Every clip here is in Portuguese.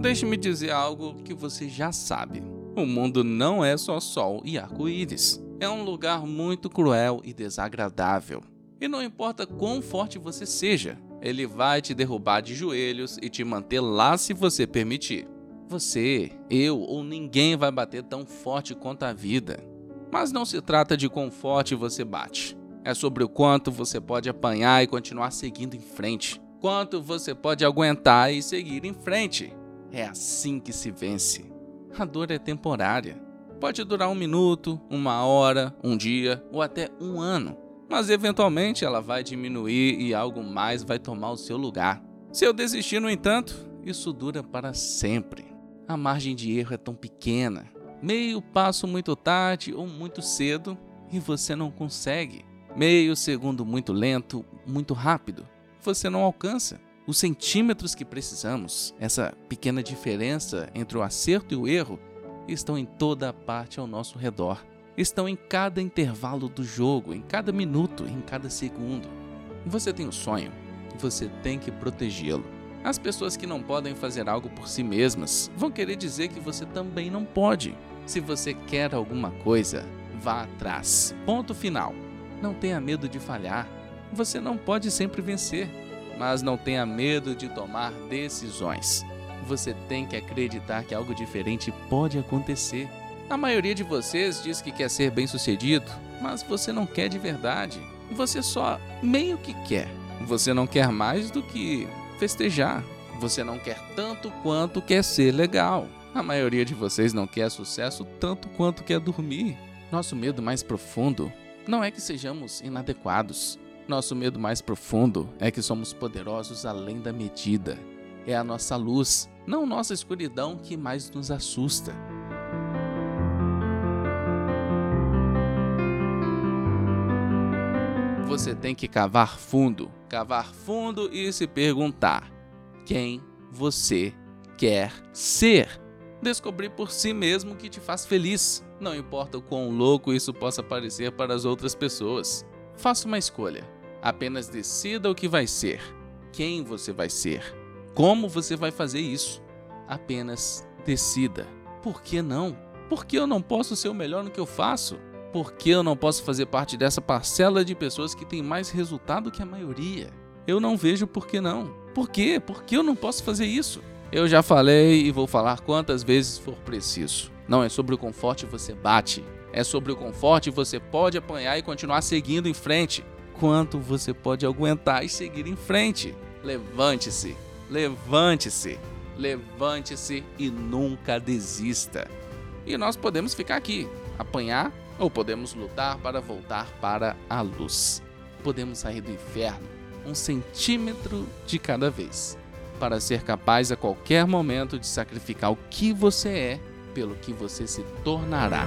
Deixe-me dizer algo que você já sabe. O mundo não é só sol e arco-íris. É um lugar muito cruel e desagradável. E não importa quão forte você seja, ele vai te derrubar de joelhos e te manter lá se você permitir. Você, eu ou ninguém vai bater tão forte quanto a vida. Mas não se trata de quão forte você bate. É sobre o quanto você pode apanhar e continuar seguindo em frente. Quanto você pode aguentar e seguir em frente. É assim que se vence. A dor é temporária. Pode durar um minuto, uma hora, um dia ou até um ano. Mas eventualmente ela vai diminuir e algo mais vai tomar o seu lugar. Se eu desistir, no entanto, isso dura para sempre a margem de erro é tão pequena. Meio passo muito tarde ou muito cedo e você não consegue. Meio segundo muito lento, muito rápido, você não alcança. Os centímetros que precisamos, essa pequena diferença entre o acerto e o erro, estão em toda a parte ao nosso redor. Estão em cada intervalo do jogo, em cada minuto, em cada segundo. Você tem um sonho, você tem que protegê-lo. As pessoas que não podem fazer algo por si mesmas vão querer dizer que você também não pode. Se você quer alguma coisa, vá atrás. Ponto final. Não tenha medo de falhar. Você não pode sempre vencer, mas não tenha medo de tomar decisões. Você tem que acreditar que algo diferente pode acontecer. A maioria de vocês diz que quer ser bem-sucedido, mas você não quer de verdade. Você só meio que quer. Você não quer mais do que festejar. Você não quer tanto quanto quer ser legal. A maioria de vocês não quer sucesso tanto quanto quer dormir. Nosso medo mais profundo não é que sejamos inadequados. Nosso medo mais profundo é que somos poderosos além da medida. É a nossa luz, não nossa escuridão, que mais nos assusta. Você tem que cavar fundo cavar fundo e se perguntar: quem você quer ser? Descobrir por si mesmo o que te faz feliz, não importa o quão louco isso possa parecer para as outras pessoas. Faça uma escolha. Apenas decida o que vai ser, quem você vai ser, como você vai fazer isso. Apenas decida. Por que não? Por que eu não posso ser o melhor no que eu faço? Por que eu não posso fazer parte dessa parcela de pessoas que tem mais resultado que a maioria? Eu não vejo por que não. Por quê? Por que eu não posso fazer isso? Eu já falei e vou falar quantas vezes for preciso. Não é sobre o conforto você bate, é sobre o conforto você pode apanhar e continuar seguindo em frente. Quanto você pode aguentar e seguir em frente? Levante-se, levante-se, levante-se e nunca desista. E nós podemos ficar aqui, apanhar ou podemos lutar para voltar para a luz. Podemos sair do inferno um centímetro de cada vez, para ser capaz a qualquer momento de sacrificar o que você é pelo que você se tornará.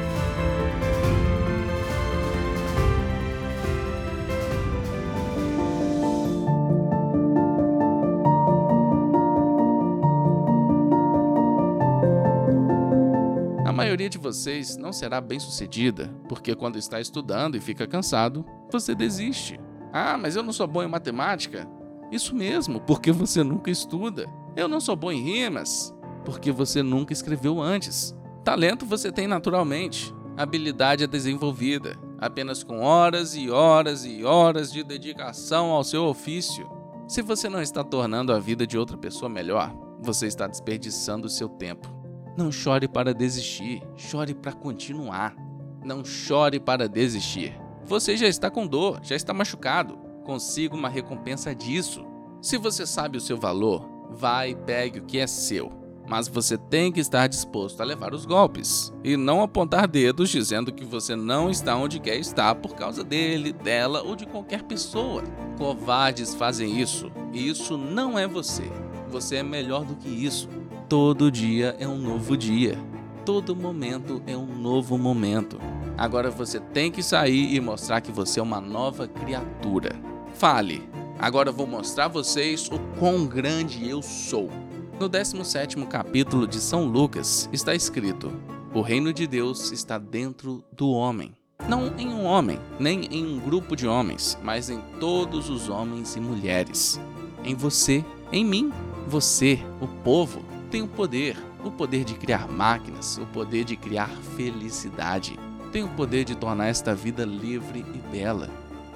Maioria de vocês não será bem sucedida, porque quando está estudando e fica cansado, você desiste. Ah, mas eu não sou bom em matemática. Isso mesmo, porque você nunca estuda. Eu não sou bom em rimas, porque você nunca escreveu antes. Talento você tem naturalmente, habilidade é desenvolvida, apenas com horas e horas e horas de dedicação ao seu ofício. Se você não está tornando a vida de outra pessoa melhor, você está desperdiçando o seu tempo. Não chore para desistir, chore para continuar. Não chore para desistir. Você já está com dor, já está machucado. Consiga uma recompensa disso. Se você sabe o seu valor, vá e pegue o que é seu. Mas você tem que estar disposto a levar os golpes e não apontar dedos dizendo que você não está onde quer estar por causa dele, dela ou de qualquer pessoa. Covardes fazem isso e isso não é você. Você é melhor do que isso. Todo dia é um novo dia. Todo momento é um novo momento. Agora você tem que sair e mostrar que você é uma nova criatura. Fale. Agora vou mostrar a vocês o quão grande eu sou. No 17 capítulo de São Lucas está escrito: O reino de Deus está dentro do homem. Não em um homem, nem em um grupo de homens, mas em todos os homens e mulheres. Em você, em mim, você, o povo, tem poder, o poder de criar máquinas, o poder de criar felicidade. Tem o poder de tornar esta vida livre e bela,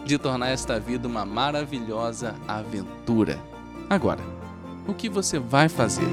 de tornar esta vida uma maravilhosa aventura. Agora, o que você vai fazer?